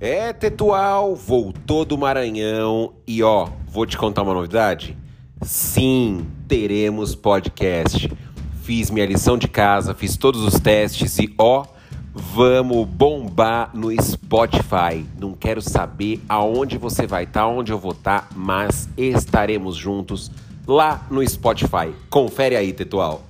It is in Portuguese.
É, Tetual, voltou do Maranhão e ó, vou te contar uma novidade? Sim, teremos podcast. Fiz minha lição de casa, fiz todos os testes e ó, vamos bombar no Spotify. Não quero saber aonde você vai estar, tá, onde eu vou estar, tá, mas estaremos juntos lá no Spotify. Confere aí, Tetual.